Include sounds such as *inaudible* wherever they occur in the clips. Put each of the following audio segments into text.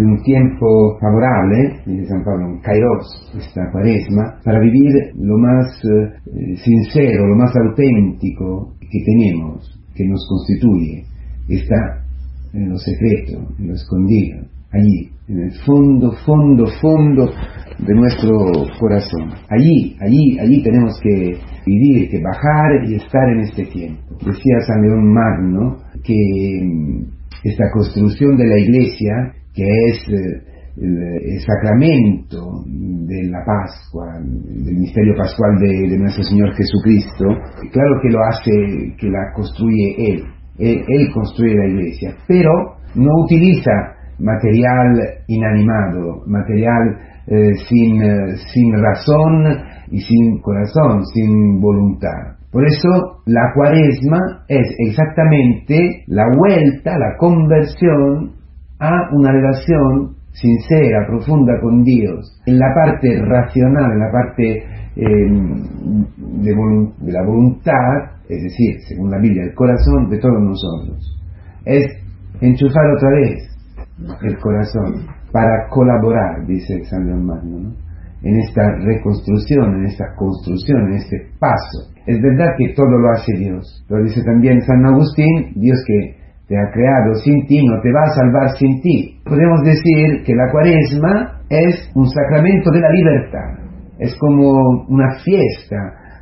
de un tiempo favorable, dice San Pablo, un kairos, esta cuaresma, para vivir lo más eh, sincero, lo más auténtico que tenemos, que nos constituye. Está en lo secreto, en lo escondido, allí, en el fondo, fondo, fondo de nuestro corazón. Allí, allí, allí tenemos que vivir, que bajar y estar en este tiempo. Decía San León Magno que mm, esta construcción de la iglesia, que es eh, el, sacramento de la Pascua, del misterio pascual de, nuestro Señor Jesucristo, claro que lo hace, que la construye Él. Él, construye la iglesia, pero no utiliza material inanimado, material eh, sin, eh, sin razón y sin corazón, sin voluntad. Por eso la cuaresma es exactamente la vuelta, la conversión a una relación sincera, profunda con Dios, en la parte racional, en la parte em, de, la voluntad, es decir, según la Biblia, el corazón de todos nosotros. Es enchufar otra vez el corazón para colaborar, dice San León Magno, en esta reconstrucción, en esta construcción, en este paso. Es verdad que todo lo hace Dios, lo dice también San Agustín, Dios que te ha creado sin ti, no te va a salvar sin ti. Podemos decir que la cuaresma es un sacramento de la libertad, es como una fiesta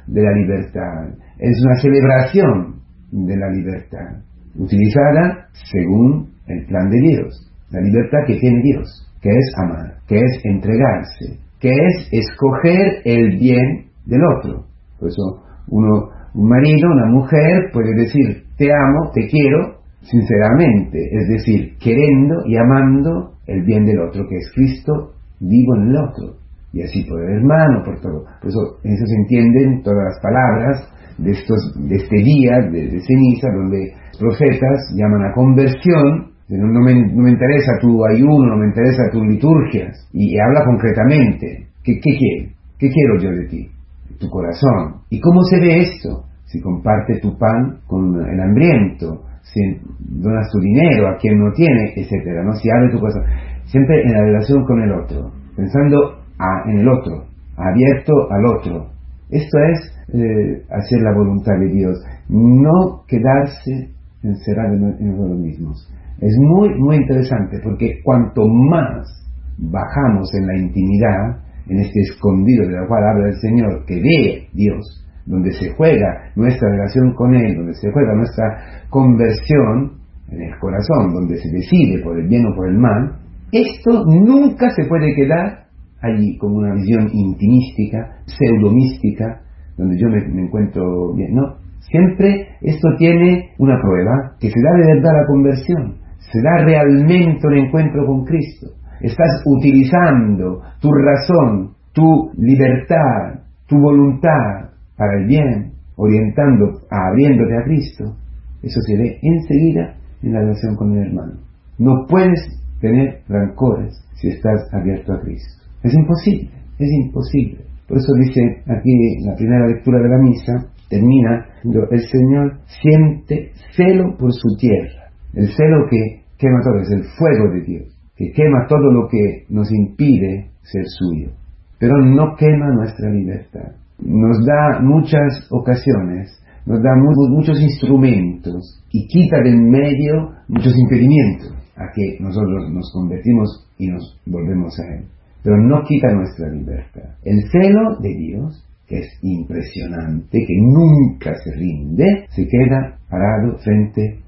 de la libertad, es una celebración de la libertad, utilizada según el plan de Dios, la libertad que tiene Dios, que es amar, que es entregarse, que es escoger el bien del otro. Por eso uno, un marido, una mujer puede decir te amo, te quiero, sinceramente, es decir, queriendo y amando el bien del otro, que es Cristo vivo en el otro, y así por el hermano, por todo. Por eso en eso se entienden todas las palabras de, estos, de este día de, ceniza, donde profetas llaman a conversión, no, me, interesa tu ayuno, no me interesa tu liturgias, y, habla concretamente, ¿qué? ¿Qué quiero yo de ti? Tu corazón. ¿Y cómo se ve esto? Si comparte tu pan con el hambriento, si donas tu dinero a quien no tiene, etcétera, ¿no? Si abre tu corazón, siempre en la relación con el otro, pensando en el otro, abierto al otro. Esto es eh, hacer la voluntad de Dios, no quedarse encerrado en, en nosotros mismos. Es muy, muy interesante porque cuanto más bajamos en la intimidad, en este escondido de la cual habla el Señor, que ve Dios, donde se juega nuestra relación con Él, donde se juega nuestra conversión en el corazón, donde se decide por el bien o por el mal, esto nunca se puede quedar allí como una visión intimística, pseudomística, donde yo me, encuentro bien. No, siempre esto tiene una prueba, que se da de verdad la conversión, se da realmente un encuentro con Cristo. Estás utilizando tu razón, tu libertad, tu voluntad, para el bien, orientando, abriéndote a Cristo, eso se ve enseguida en la relación con el hermano. No puedes tener rancores si estás abierto a Cristo. Es imposible, es imposible. Por eso dice aquí la primera lectura de la misa, termina, el Señor siente celo por su tierra. El celo que quema todo, es el fuego de Dios, que quema todo lo que nos impide ser suyo, pero no quema nuestra libertad nos da muchas ocasiones, nos da muchos instrumentos y quita de en medio muchos impedimentos a que nosotros nos convertimos y nos volvemos a Él. Pero no quita nuestra libertad. El celo de Dios, que es impresionante, que nunca se rinde, se queda parado frente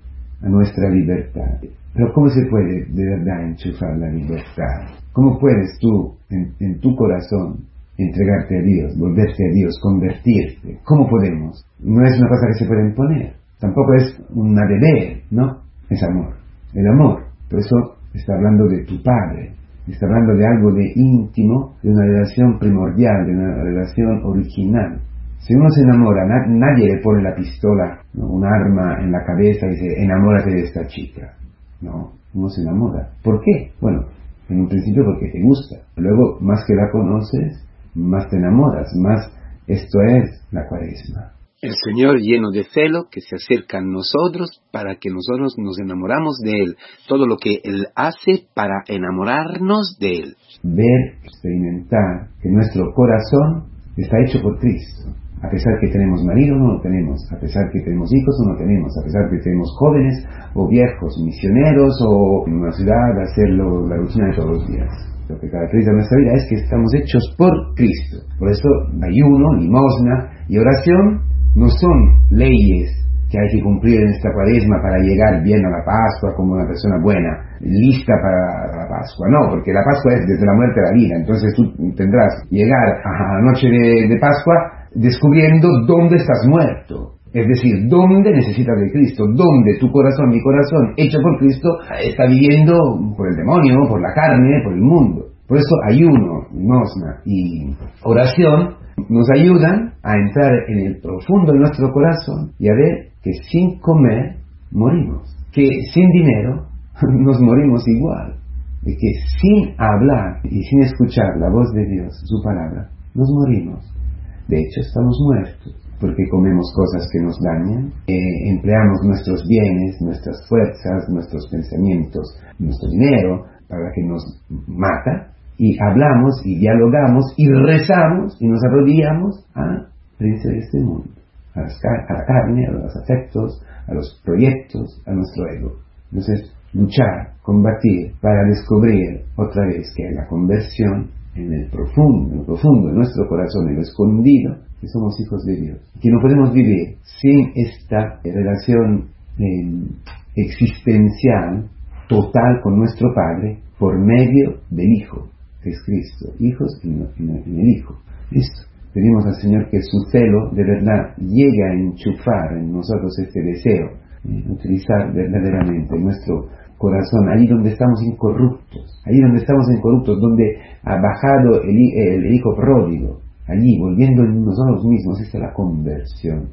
a nuestra libertad. Pero ¿cómo se puede de verdad enchufar la libertad? ¿Cómo puedes tú, en tu corazón, entregarte a Dios, volverte a Dios, convertirte. ¿Cómo podemos? No es una cosa que se puede imponer, tampoco es una deber, ¿no? Es amor. El amor, por eso está hablando de tu Padre, está hablando de algo de íntimo, de una relación primordial, de una relación original. Si uno se enamora, nadie le pone la pistola, un arma en la cabeza y dice, enamórate de esta chica. No, uno se enamora. ¿Por qué? Bueno, en un principio porque te gusta. Luego, más que la conoces, más te enamoras, más esto es la cuaresma. El Señor lleno de celo que se acerca a nosotros para que nosotros nos enamoramos de Él. Todo lo que Él hace para enamorarnos de Él. Ver, experimentar que nuestro corazón está hecho por Cristo. A pesar que tenemos marido no lo tenemos, a pesar que tenemos hijos no tenemos, a pesar que tenemos jóvenes o viejos, misioneros o en una ciudad hacerlo la rutina de todos los días. Lo que caracteriza nuestra vida es que estamos hechos por Cristo. Por eso ayuno, limosna y oración no son leyes que hay que cumplir en esta cuaresma para llegar bien a la Pascua como una persona buena, lista para la Pascua. No, porque la Pascua es desde la muerte a la vida. Entonces tú tendrás llegar a la noche de, Pascua descubriendo dónde estás muerto. Es decir, dónde necesitas de Cristo, dónde tu corazón, mi corazón, hecho por Cristo, está viviendo por el demonio, por la carne, por el mundo. Por eso ayuno, limosna y oración nos ayudan a entrar en el profundo de nuestro corazón y a ver que sin comer morimos, que sin dinero *laughs* nos morimos igual, y que sin hablar y sin escuchar la voz de Dios, su palabra, nos morimos. De hecho, estamos muertos porque comemos cosas que nos dañan, eh, empleamos nuestros bienes, nuestras fuerzas, nuestros pensamientos, nuestro dinero para que nos mata, y hablamos y dialogamos y rezamos y nos arrodillamos a príncipe de este mundo a, la carne, a los afectos, a los proyectos, a nuestro ego. Entonces, luchar, combatir para descubrir otra vez que la conversión en el profundo, en el profundo de nuestro corazón, en lo escondido, que somos hijos de Dios. Que no podemos vivir sin esta relación em, existencial total con nuestro Padre por medio del Hijo, que es Cristo. Hijos en, en el Hijo. Listo. Pedimos al Señor que su celo de verdad llegue a enchufar en nosotros este deseo, eh, utilizar verdaderamente nuestro corazón, ahí donde estamos incorruptos, ahí donde estamos incorruptos, donde ha bajado el, hijo pródigo, allí volviendo en nosotros mismos, esta es la conversión,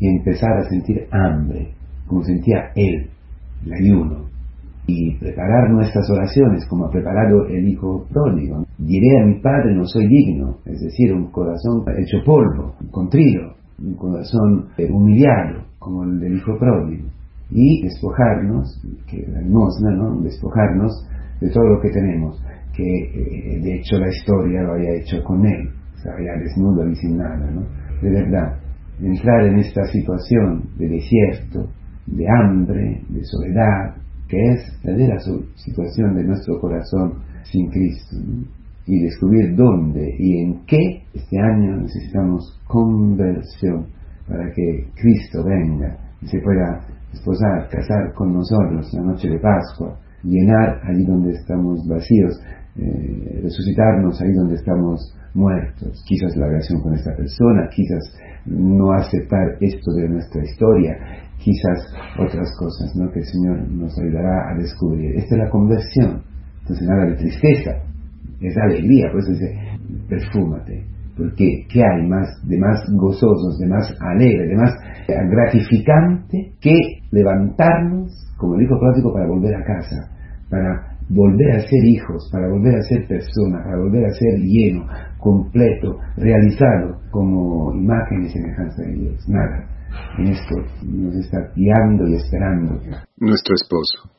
y empezar a sentir hambre, como sentía él, el ayuno, y preparar nuestras oraciones como ha preparado el Hijo pródigo. Diré a mi Padre, no soy digno, es decir, un corazón hecho polvo, contrido, un corazón humillado, como el del Hijo pródigo. Y despojarnos, que la limosna, ¿no? Despojarnos de todo lo que tenemos, que eh, de hecho la historia lo haya hecho con él, o sea, ya desnudo y sin nada, ¿no? De verdad, entrar en esta situación de desierto, de hambre, de soledad, que es la situación de nuestro corazón sin Cristo. Y descubrir dónde y en qué este año necesitamos conversión para que Cristo venga y se pueda esposar, casar con nosotros la noche de Pascua, llenar allí donde estamos vacíos, eh, resucitarnos ahí donde estamos muertos. Quizás la relación con esta persona, quizás no aceptar esto de nuestra historia, quizás otras cosas ¿no? que el Señor nos ayudará a descubrir. Esta es la conversión. Entonces nada de tristeza, es alegría, por eso dice, perfúmate. Porque ¿qué hay más de más gozosos, de más alegre, de más gratificante que levantarnos como el hijo práctico para volver a casa, para volver a ser hijos, para volver a ser personas, para volver a ser lleno, completo, realizado como imagen y semejanza de Dios. Nada en esto nos está guiando y esperando. Nuestro esposo.